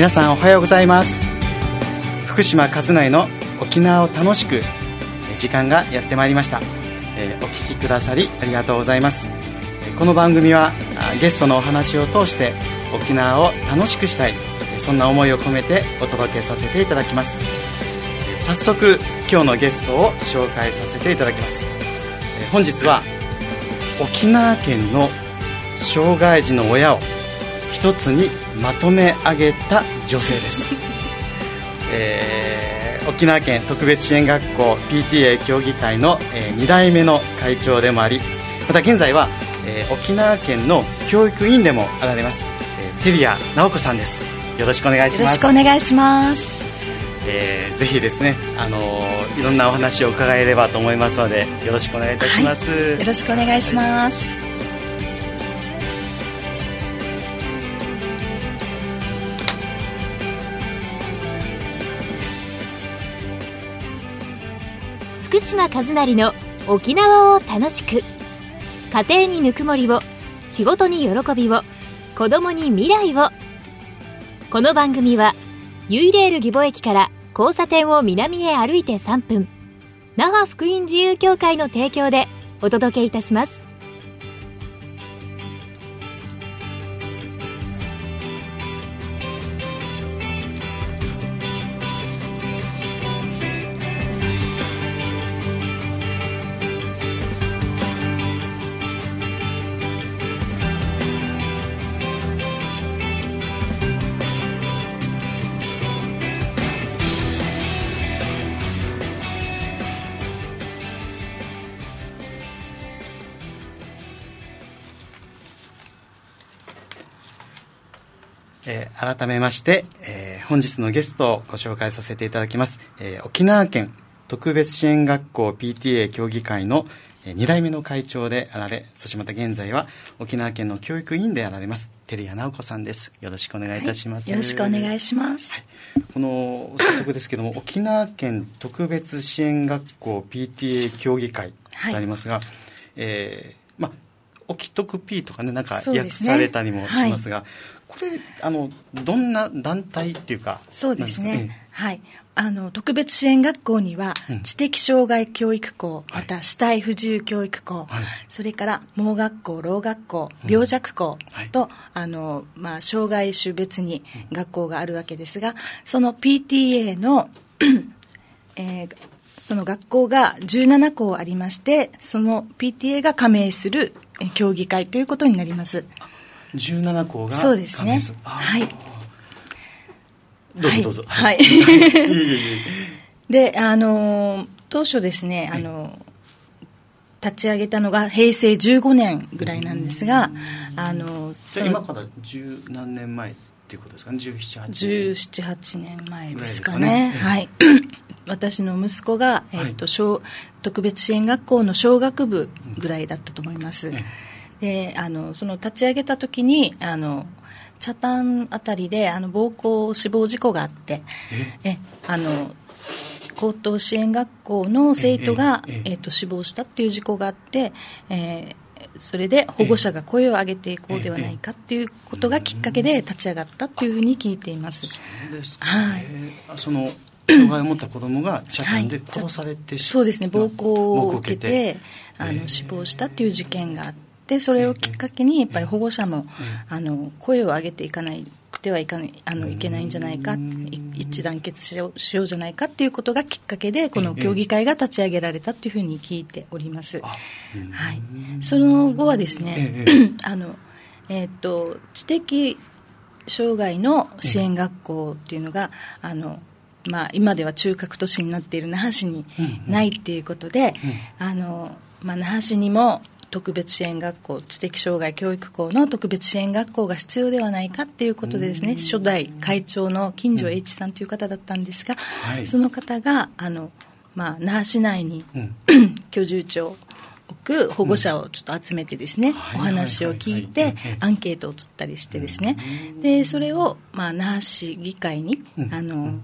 皆さんおはようございます。福島和内の沖縄を楽しく時間がやってまいりました、えーお聞きくださりありがとうございます。この番組はゲストのお話を通して沖縄を楽しくしたいそんな思いを込めてお届けさせていただきます。早速今日のゲストを紹介させていただきます。本日は沖縄県の障害児の親を一つにまとめ上げた女性です、えー沖縄県特別支援学校 PTA 協議会の、え2代目の会長でもありまた現在は、えー沖縄県の教育委員でもあられます、えーテリア直子さんですよろしくお願いしよろますしくお願いします。えーぜひですね、あのーいろんなお話を伺えればと思いますのでよろしくお願いいたします、よろしくお願いします。島和成の沖縄を楽しく家庭にぬくもりを仕事に喜びを子供に未来を。この番組はユイレール義母駅から交差点を南へ歩いて3分。那覇福音自由協会の提供でお届けいたします。改めまして、えー本日のゲストをご紹介させていただきます、えー沖縄県特別支援学校 PTA 協議会の2代目の会長であられそしてまた現在は沖縄県の教育委員であられます照屋直子さんです。よろしくお願いいたします、よろしくお願いします。この早速ですけども沖縄県特別支援学校 PTA 協議会はい。でありますが、えーまあ沖特 P とかねなんか訳されたりもしますがこれあのどんな団体っていうかそうですね。はい。あの、特別支援学校にはうん、知的障害教育校、はい。また死体不自由教育校、はい。それから盲学校、ろう学校、病弱校はい。と、あの、まあ、障害種別に学校があるわけですが、その PTA の、えーその学校が17校ありまして、その PTA が加盟するえー協議会ということになります。17校がそうですね。はい。どうぞどうぞ。はい。で、あのー、当初ですね、あのー、立ち上げたのが平成15年ぐらいなんですが、あのー、じゃあ今から十何年前っていうことですか？ね17、8年。17、8年前ですかね。ね。はい。私の息子が、えっ、はい。特別支援学校の小学部ぐらいだったと思います。で、あの、その立ち上げた時に、あの、茶炭あたりで、あの、暴行死亡事故があって、え、あの、高等支援学校の生徒が、ええっと死亡したっていう事故があって、えーそれで保護者が声を上げていこうではないかっていうことがきっかけで立ち上がったっていうふうに聞いています。そうですか、はい。えーその障害を持った子供が茶炭で殺されてしそうですね。暴行を受けてあの死亡したっていう事件があってそれをきっかけにやっぱり保護者もあの声を上げていかないくてはいかないあのいけないんじゃないかい一致団結しようしようじゃないかっていうことがきっかけでこの協議会が立ち上げられたっていうふうに聞いております。はい、その後はですね、ええ あのえーっと知的障害の支援学校っていうのが、あのまあ、今では中核都市になっている那覇市にないっていうことで、あのまあ、那覇市にも特別支援学校知的障害教育校の特別支援学校が必要ではないかっていうことでですね初代会長の金城英一さんという方だったんですが、はい。その方があの、まあ、那覇市内にうん。居住地を置く保護者をちょっと集めてですね、はい。お話を聞いてアンケートを取ったりしてですね、でそれを、まあ、那覇市議会に、うん。あの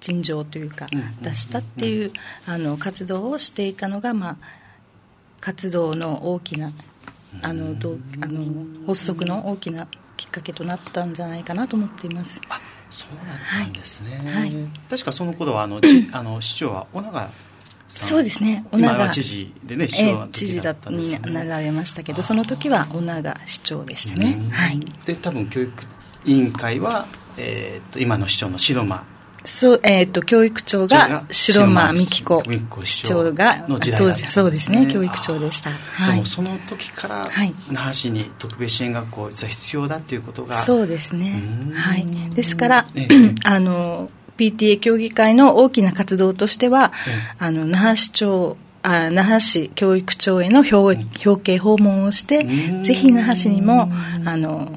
陳情というか、うん。出したっていう、あの活動をしていたのが、まあ、活動の大きなあのどうあの発足の大きなきっかけとなったんじゃないかなと思っています。そうだったんですね、はい。確かその頃はあのじ あの市長は小長そうですね。小長。知事でね市え長のー知事になられましたけどその時は小長市長でしたね。うん。はい。で多分教育委員会は、えー、と今の市長の白間そう、えっ、と、教育長が白間美希子市長が、当時、そうですね、ね教育長でした。はいあもう。その時からはい。那覇市に特別支援学校実は必要だっていうことが。そうですね。うん。はい。ですからええ、あの、PTA 協議会の大きな活動としてはええ、あの、那覇市長、あ那覇市教育長への表表敬訪問をしてうん、ぜひ那覇市にも、あの、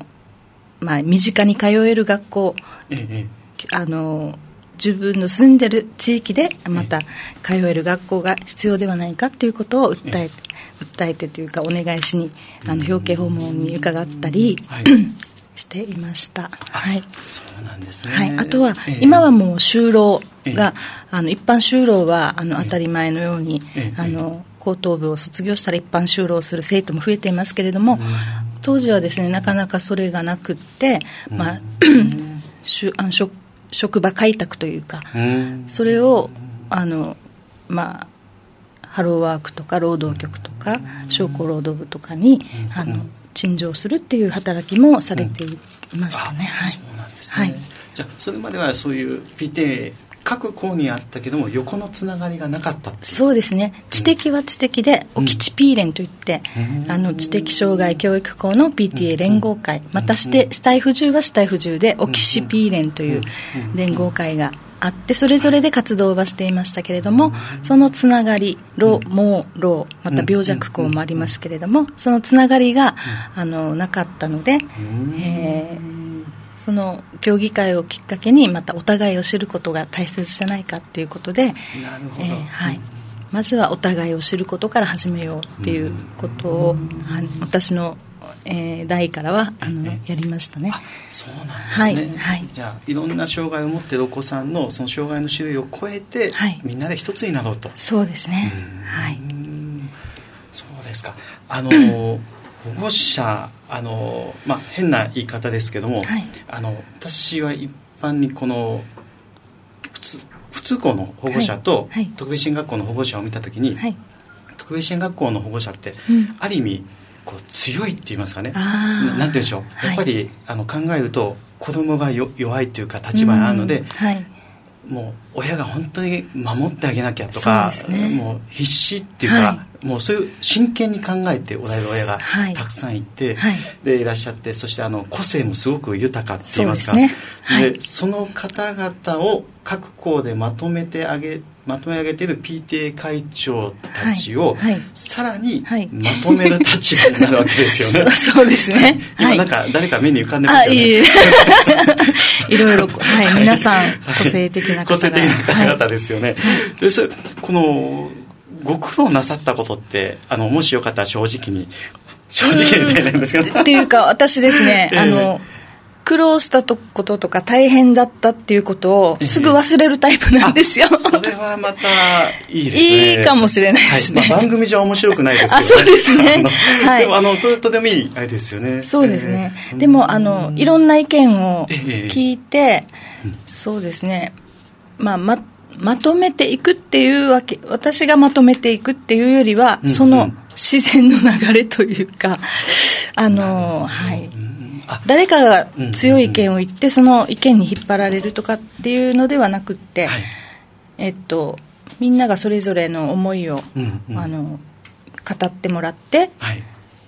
まあ、身近に通える学校、えええ。あの自分の住んでる地域でまた通える学校が必要ではないかということを訴えて、訴えてというかお願いしにあの表敬訪問に伺ったり、はい。していました、はい。そうなんですね、はい、あとは、ええ。今はもう就労が、えあの一般就労はあの当たり前のように、ええ。あの高等部を卒業したら一般就労する生徒も増えていますけれども、当時はですねなかなかそれがなくって、まあ、しゅあの職職場開拓というか、うん。それをあの、まあ、ハローワークとか労働局とか商工労働部とかにあの陳情するっていう働きもされていましたね、はい。ね、はい。じゃあそれまではそういう PTA 各校にあったけども横のつながりがなかったそうですね。知的は知的で、おきち P 連といって、うんあの知的障害教育校の PTA 連合会、またして死体不自由は死体不自由で、おきし P 連という連合会があってそれぞれで活動はしていましたけれども、そのつながり老盲老また病弱校もありますけれども、そのつながりが、あのなかったので、うんえーその協議会をきっかけにまたお互いを知ることが大切じゃないかっていうことで、なるほど、えーはい、まずはお互いを知ることから始めようっていうことを、あの私の、えー代からはあのやりましたね。そうなんですね、はいはい。じゃあいろんな障害を持っているお子さんのその障害の種類を超えて、はい。みんなで一つになろうと。そうですね。はい。うんそうですか。あの 保護者あの、まあ、変な言い方ですけども、はい。あの私は一般にこの普通普通校の保護者と特別支援学校の保護者を見た時に、はい。特別支援学校の保護者って、うん。ある意味こう強いって言いますかね。あー。ななんて言うんでしょう、はい。やっぱりあの考えると子供がよ弱いというか立場にあるのでうん、はい。もう親が本当に守ってあげなきゃとか、ね。もう必死っていうか、はもうそういう真剣に考えておられる親がはい。たくさんいて、はい。でいらっしゃってそしてあの個性もすごく豊かって言いますか。そうですねはいでその方々を各校でまとめてあげまとめ上げている PTA 会長たちを、はいはいさらにはいまとめる立場になるわけですよね。そうそうですね。はい今なん。か誰か目に浮かんでまあ、すよね。いえいえ。いろいろ、はい、皆さん、個性的な。個性的な方々はいですよね、でそれこのご苦労なさったことってあのもしよかったら正直に正直にみたいなんですけどっていうか、私ですね、ええあの、苦労したとこととか大変だったっていうことをすぐ忘れるタイプなんですよ。それはまたいいですね。いいかもしれないですね。はい。まあ、番組上は面白くないですけど、あそうですね。はい。でもあのととてもいいあれですよね。そうですね。えーでも、あの、いろんな意見をええ聞いて、そうですね、まあ、ま、まとめていくっていうわけ、私がまとめていくっていうよりは、うんその自然の流れというか、あの、はい。あ誰かが強い意見を言って、その意見に引っ張られるとかっていうのではなくって、はい。えっと、みんながそれぞれの思いを、うんうん。あの、語ってもらって、はい。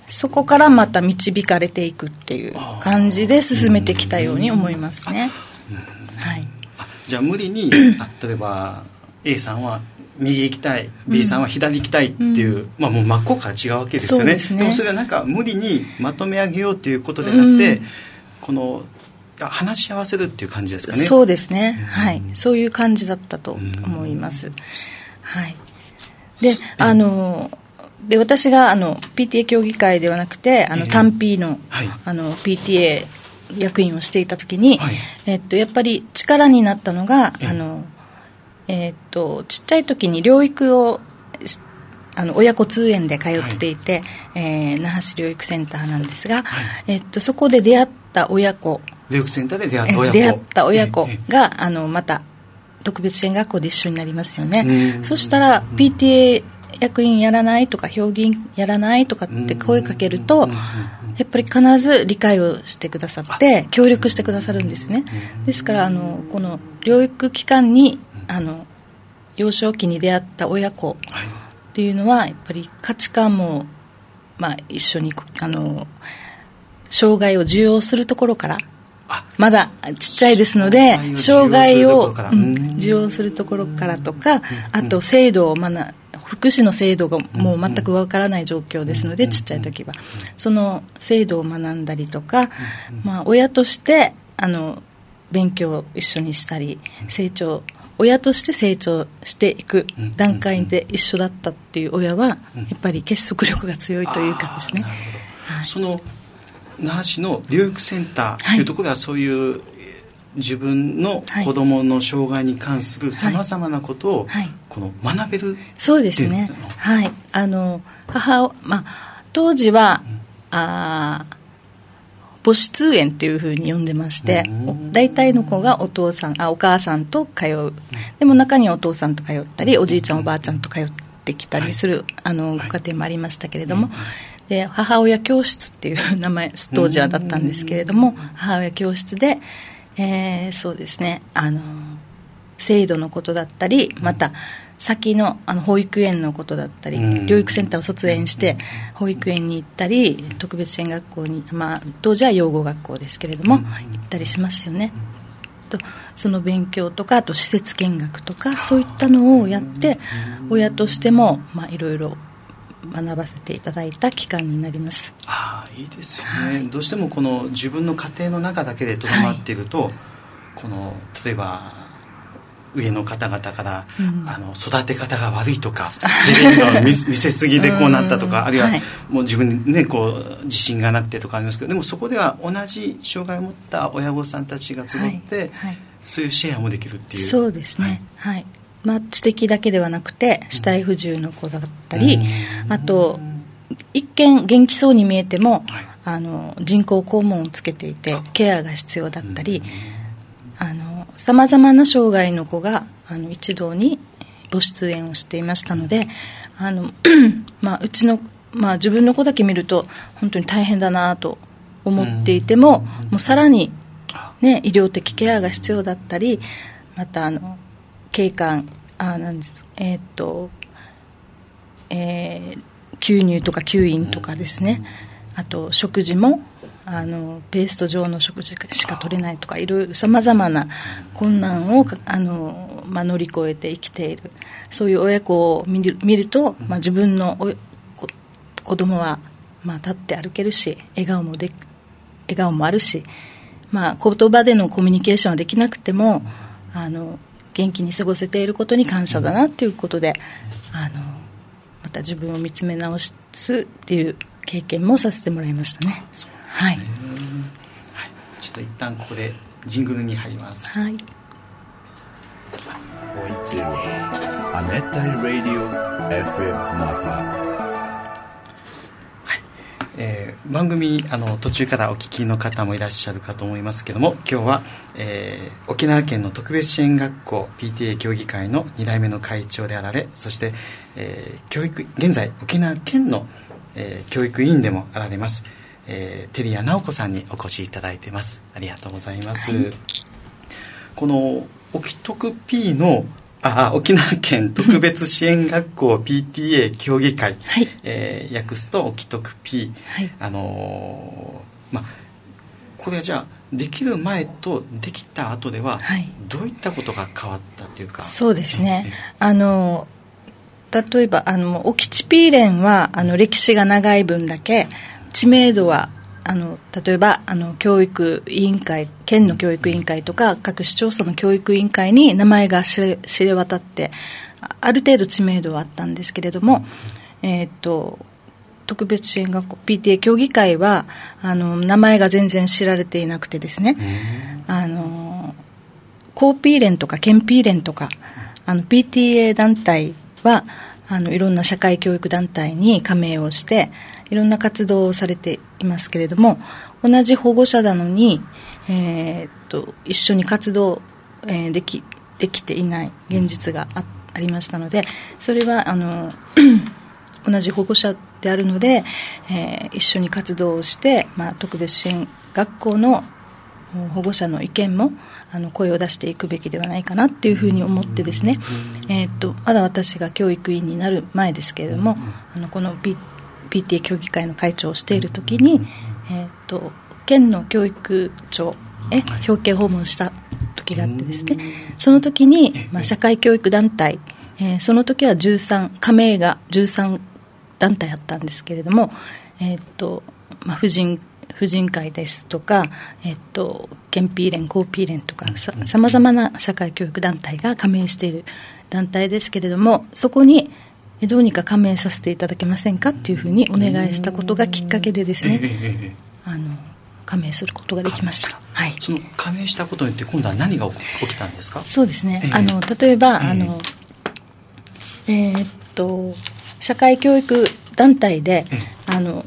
そこからまた導かれていくっていう感じで進めてきたように思いますね。はい。あじゃあ無理に あ例えば A さんは右行きたい B さんは左行きたいっていう、まあもう真っ向から違うわけですよね。そうでもそれはなんか無理にまとめ上げようっていうことでなくて、うん。この話し合わせるっていう感じですかね。そうですね。はい。そういう感じだったと思います。はい。で、あの、で、私が、あの、PTA 協議会ではなくて、あの、ええ単 P の、はい。あの、PTA 役員をしていたときに、はい。えっと、やっぱり力になったのが、ええ。あの、えっと、ちっちゃい時に療育をしあの親子通園で通っていて、えー那覇市療育センターなんですが、はい。えっと、そこで出会った親子。療育センターで出会った親子。出会った親子が、あのまた特別支援学校で一緒になりますよね。そしたら PTA 役員やらないとか評議員やらないとかって声かけるとやっぱり必ず理解をしてくださって協力してくださるんですよね。ですからあのこの療育機関にあの幼少期に出会った親子っていうのはやっぱり価値観も、まあ、一緒にあの障害を受容するところからまだちっちゃいですので障害を受容するところから。とかあと制度を学福祉の制度がもう全くわからない状況ですので、ちっちゃい時は。その制度を学んだりとか、まあ、親として、あの、勉強を一緒にしたり、成長、親として成長していく段階で一緒だったっていう親は、やっぱり結束力が強いというかですね。はい、その那覇市の療育センターとい。うところではそういう自分の子どもの障害に関するさまざまなことを、この学べるそうですね。はい。あの母まあ当時は、うん、あ母子通園っていうふうに呼んでまして、大体の子がお父さんあお母さんと通う、でも中にはお父さんと通ったりおじいちゃんおばあちゃんと通ってきたりする、はい、あのご家庭もありましたけれども、で母親教室っていう名前当時はだったんですけれども、母親教室でえー、そうですねあの制度のことだったりまた先のあの保育園のことだったり、療育センターを卒園して保育園に行ったり特別支援学校に、まあ、当時は養護学校ですけれども、行ったりしますよね。とその勉強とかあと施設見学とかそういったのをやって親としても、まあ、いろいろ学ばせていただいた期間になります。ああいいですよね、はい、どうしてもこの自分の家庭の中だけでとどまっていると、はい、この例えば上の方々から、うん、あの育て方が悪いとか見せすぎでこうなったとかあるいは、もう自分にねこう自信がなくてとかありますけどでもそこでは同じ障害を持った親御さんたちが集って、はい、そういうシェアもできるっていう。そうですね。はい。まあ、知的だけではなくて死体不自由の子だったり、あと一見元気そうに見えても、あの人工肛門をつけていてケアが必要だったりさまざまな障害の子があの一堂に母出演をしていましたのであの、まあ、うちの、まあ、自分の子だけ見ると本当に大変だなと思っていてももうさらに、ね、医療的ケアが必要だったりまたあの警官あなんですえー、っとえー、吸入とか吸引とかですね、あと食事もあのペースト状の食事しか取れないとかいろいろさまざまな困難をあの、まあ、乗り越えて生きているそういう親子を見る見ると、まあ、自分のお子供はまあ立って歩けるし笑顔もで笑顔もあるし、まあ、言葉でのコミュニケーションはできなくてもあの元気に過ごせていることに感謝だなということであのまた自分を見つめ直すっていう経験もさせてもらいましたね。はい、はい、ちょっと一旦ここでジングルに入ります。はい。亜熱帯ラディオ FM ナパえー、番組あの途中からお聞きの方もいらっしゃるかと思いますけども今日は、えー、沖縄県の特別支援学校 PTA 協議会の2代目の会長であられそして、えー、教育現在沖縄県の、えー、教育委員でもあられます、えー、照屋直子さんにお越しいただいてます。ありがとうございます、はい、この沖徳 P のあ沖縄県特別支援学校 PTA 協議会、はい、えー、訳すと沖徳 P、はい、あのー、まあこれはじゃあできる前とできた後では、はい、どういったことが変わったというか？そうですね、あの例えばあの沖地ピーレンはあの歴史が長い分だけ知名度はあの例えばあの教育委員会県の教育委員会とか各市町村の教育委員会に名前が知れ知れ渡ってある程度知名度はあったんですけれども、えー、っと特別支援学校 PTA 協議会はあの名前が全然知られていなくてですね。あのコーピー連とか県ピー連とかあの PTA 団体はあのいろんな社会教育団体に加盟をしていろんな活動をされていますけれども同じ保護者なのに、えー、っと一緒に活動、えー、できできていない現実があありましたのでそれはあの 同じ保護者であるので、えー、一緒に活動をして、まあ、特別支援学校の保護者の意見もあの声を出していくべきではないかなっていうふうに思ってですね、えー、っとまだ私が教育委員になる前ですけれどもあのこの、PTA 協議会の会長をしている時に、えー、っと県の教育長へ表敬訪問した時があってですね。その時に、まあ、社会教育団体、えー、その時は13加盟が13団体あったんですけれども、えー、っとまあ、婦人婦人会ですとか、えっと、県 P 連、高 P 連とかさまざまな社会教育団体が加盟している団体ですけれどもそこにどうにか加盟させていただけませんかっていうふうにお願いしたことがきっかけでですね、あの加盟することができました。はい。その加盟したことによって今度は何が起きたんですか？そうですね。あの例えば、あのえー、っと社会教育団体で、あの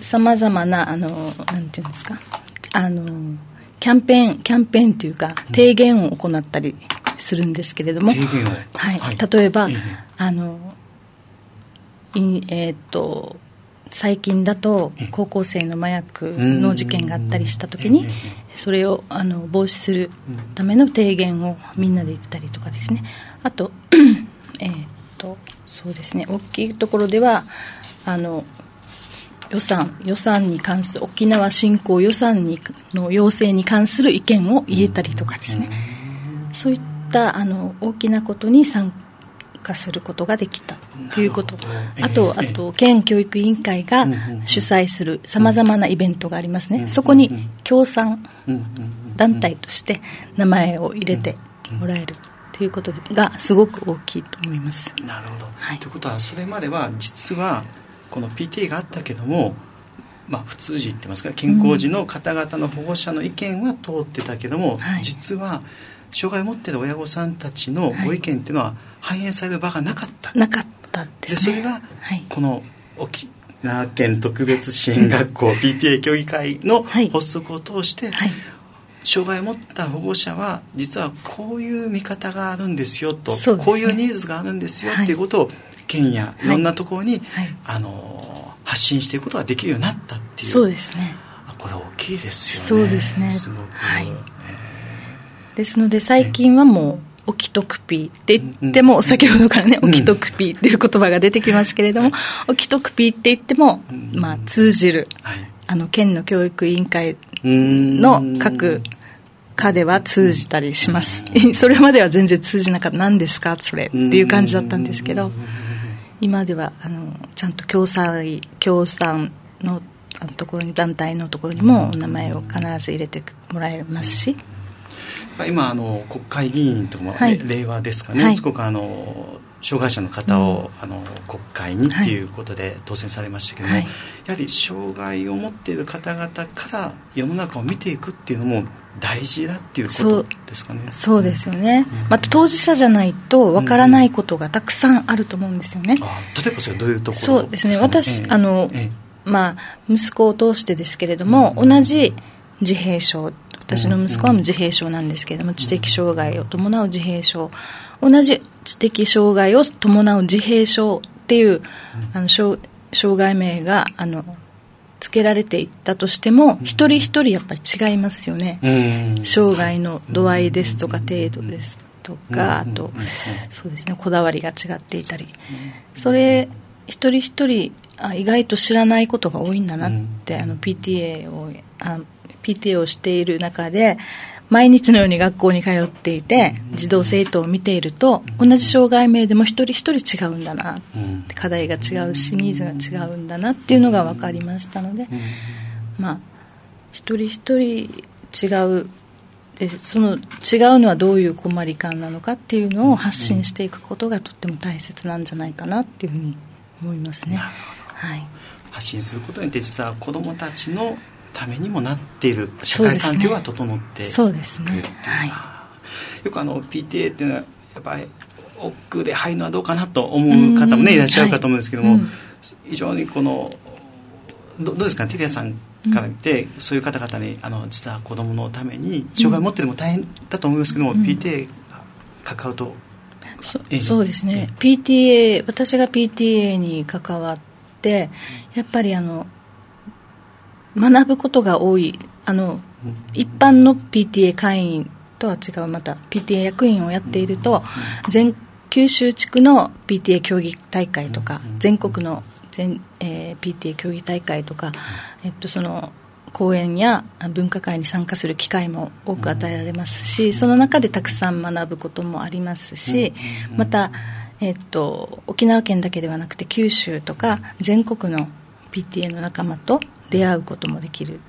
さまざまなあのなんていうんですか？あのキャンペーンキャンペーンというか提言を行ったりするんですけれども、はい、はい、例えば、あのえー、っと最近だと高校生の麻薬の事件があったりした時にそれをあの防止するための提言をみんなで言ったりとかですね。あとえっとそうですね。大きいところではあの予算予算に関する沖縄振興予算にの要請に関する意見を言えたりとかですね。そういったあの大きなことに参加することができた。ということ、あと、あと県教育委員会が主催するさまざまなイベントがありますね、そこに協賛団体として名前を入れてもらえるということがすごく大きいと思います。なるほど、はい、ということはそれまでは実はこの PTA があったけども、まあ、普通時って言いますか健康時の方々の保護者の意見は通ってたけども、うん。はい、実は障害を持っている親御さんたちのご意見っていうのは反映される場がなかった、なかったです、ね、でそれがこの沖縄県特別支援学校 PTA 協議会の発足を通して、はい、障害を持った保護者は実はこういう見方があるんですよと、ね、こういうニーズがあるんですよってい。うことを県やい。ろんなところに、はい、あの発信していくことができるようになったっていう。そうですね。これ大きいですよね。そうですね。すごく、はい、えー、ですので最近はもう、オキトクピーって言っても、先ほどからね、オキトクピーっていう言葉が出てきますけれども、オキトクピーって言っても、まあ、通じる、あの、県の教育委員会の各課では通じたりします。それまでは全然通じなかった。何ですか？それっていう感じだったんですけど、今ではあのちゃんと共済共産のところに団体のところにもお名前を必ず入れてもらえますし、今あの国会議員とかも、はい、令和ですかね、はい、すごくあの障害者の方を、うん、あの国会にっていうことで当選されましたけども、はい、やはり障害を持っている方々から世の中を見ていくっていうのも大事だっていうことですかね。そうですよね、うん、また当事者じゃないとわからないことがたくさんあると思うんですよね、うん、例えばそれどういうところそうですね。私、えー、あの、えー、まあ息子を通してですけれども、同じ自閉症私の息子は自閉症なんですけれども、知的障害を伴う自閉症。同じ知的障害を伴う自閉症っていう、あの障害名があのつけられていったとしても、一人一人やっぱり違いますよね、障害の度合いですとか程度ですとか、あと、そうですね、こだわりが違っていたり、それ、一人一人あ、意外と知らないことが多いんだなって、あの PTA をあ PTA をしている中で、毎日のように学校に通っていて児童生徒を見ていると同じ障害名でも一人一人違うんだな。課題が違うしニーズが違うんだなっていうのが分かりましたのでまあ一人一人違うでその違うのはどういう困り感なのかっていうのを発信していくことがとっても大切なんじゃないかなっていうふうに思いますね。はい、発信することによって実は子どもたちのためにもなっている社会環境が整ってそうですね、はい、よくあの PTA っていうのはやっぱり奥で入るのはどうかなと思う方もねいらっしゃるかと思うんですけども、はい。うん、非常にこのどどうですかね？テレアさんから見て、うん、そういう方々にあの実は子供のために障害を持ってでも大変だと思いますけども、うん、PTA が関わるとそそうですね、PTA 私が PTA に関わってやっぱりあの学ぶことが多い。あの、一般の PTA 会員とは違うまた PTA 役員をやっていると、全九州地区の PTA 競技大会とか、全国の全、えー、PTA 競技大会とか、えっと、その講演や分科会に参加する機会も多く与えられますし、その中でたくさん学ぶこともありますし、また、えっと、沖縄県だけではなくて九州とか全国の PTA の仲間と出会うこともできる。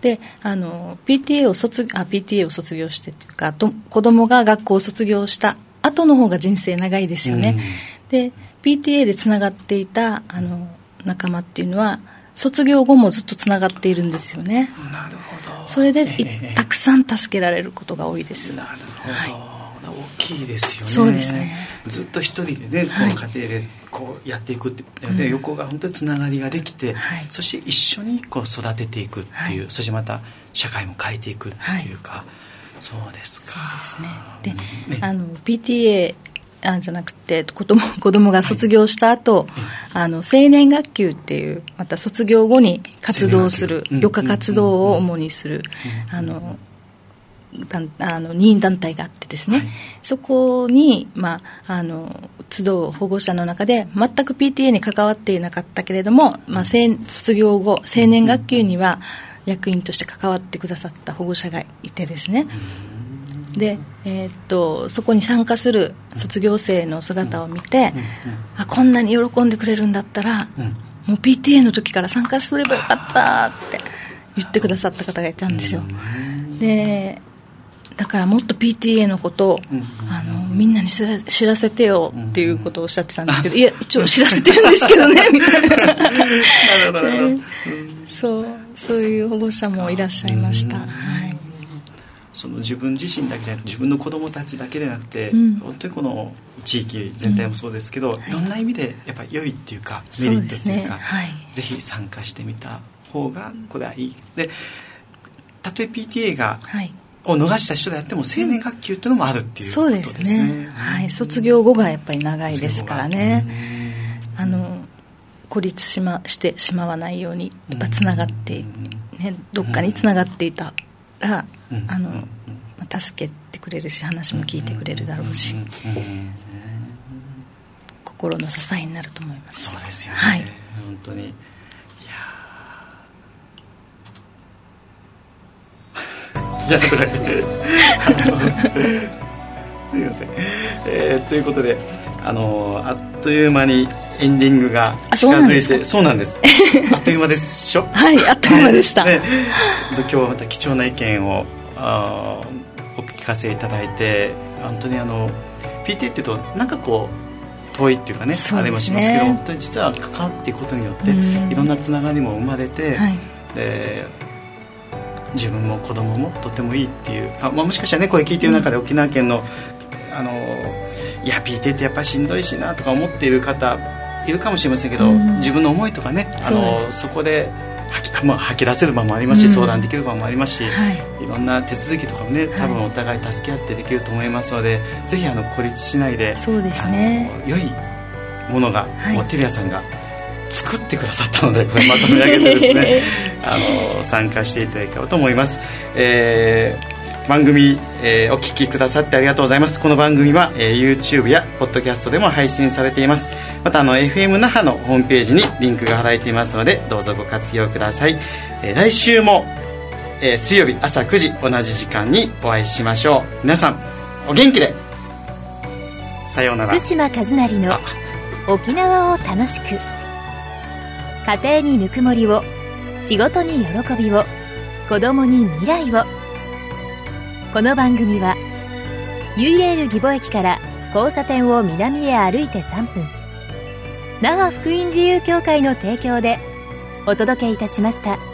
で、あの、PTA を卒あ、PTA を卒業してというか、と子供が学校を卒業した後の方が人生長いですよね。うん、で、PTA でつながっていた、あの、仲間っていうのは、卒業後もずっとつながっているんですよね。なるほど。それで、えー、たくさん助けられることが多いです。なるほど。はいきいですよね。そうですね。ずっと一人でねこの家庭でこうやっていくって、はい、で横が本当につながりができて、そして一緒にこう育てていくっていう、はい、そしてまた社会も変えていくっていうか、そうですか。そうですね。で、ね、あの PTA あじゃなくて子供子供が卒業した後、はい、あの青年学級っていうまた卒業後に活動する余暇活動を主にする、あのあの任意団体があってですね、はい、そこに、まあ、あの集う保護者の中で全く PTA に関わっていなかったけれども、まあ、卒業後青年学級には役員として関わってくださった保護者がいてですね、で、えー、っとそこに参加する卒業生の姿を見て、あこんなに喜んでくれるんだったら、もう PTA の時から参加すればよかったって言ってくださった方がいたんですよ。でだからもっと PTA のことを、あのみんなに知ら知らせてよっていうことをおっしゃってたんですけど、いや一応知らせてるんですけどね みたいな。そう。そういう保護者もいらっしゃいました、はい、その自分自身だけじゃなくて自分の子供たちだけでなくて、うん、本当にこの地域全体もそうですけど、うん、いろんな意味でやっぱり良いっていうかメリットっていうか、ね。はい、ぜひ参加してみた方がこれはいい。でたとえ PTA が、はいを逃した人であっても青年学級っていうのもあるっていうことですね。そうですね。はい、卒業後がやっぱり長いですからね。あの孤立しましてしまわないようにやっぱつながってねどっかにつながっていたらあの助けてくれるし話も聞いてくれるだろうし。心の支えになると思います。そうですよね。はい、本当に。いやとか言ってすみません、えー、ということであのあっという間にエンディングが近づいてそうなんです。あっという間でしょ？はいあっという間でした、ね、今日はまた貴重な意見をあお聞かせいただいて本当にあの PTA っていうとなんかこう遠いっていうかね、ね、あれもしますけど本当に実は関わっていくことによっていろんなつながりも生まれて、はい、で自分も子供もとてもいいっていうあ、まあ、もしかしたらねこれ聞いてる中で沖縄県のあのいや PT ってやっぱしんどいしなとか思っている方いるかもしれませんけど、うん、自分の思いとかねあのそこで吐き, まあ、吐き出せる場もありますし、うん、相談できる場もありますし、はい、いろんな手続きとかもね多分お互い助け合ってできると思いますので、はい、ぜひあの孤立しないでそうですね。良いものが、はい、もうテレアさんが作ってくださったのでこれまとめ上げてですね あの参加していただければと思います、えー、番組、えー、お聞きくださってありがとうございます。この番組は、えー、YouTube や Podcast でも配信されています。またあの FM 那覇のホームページにリンクが貼られていますのでどうぞご活用ください、えー、来週も、えー、水曜日朝9時同じ時間にお会いしましょう。皆さんお元気で。さようなら。福島和成の沖縄を楽しく家庭にぬくもりを仕事に喜びを子供に未来をこの番組はユイレール義母駅から交差点を南へ歩いて3分那覇福音自由協会の提供でお届けいたしました。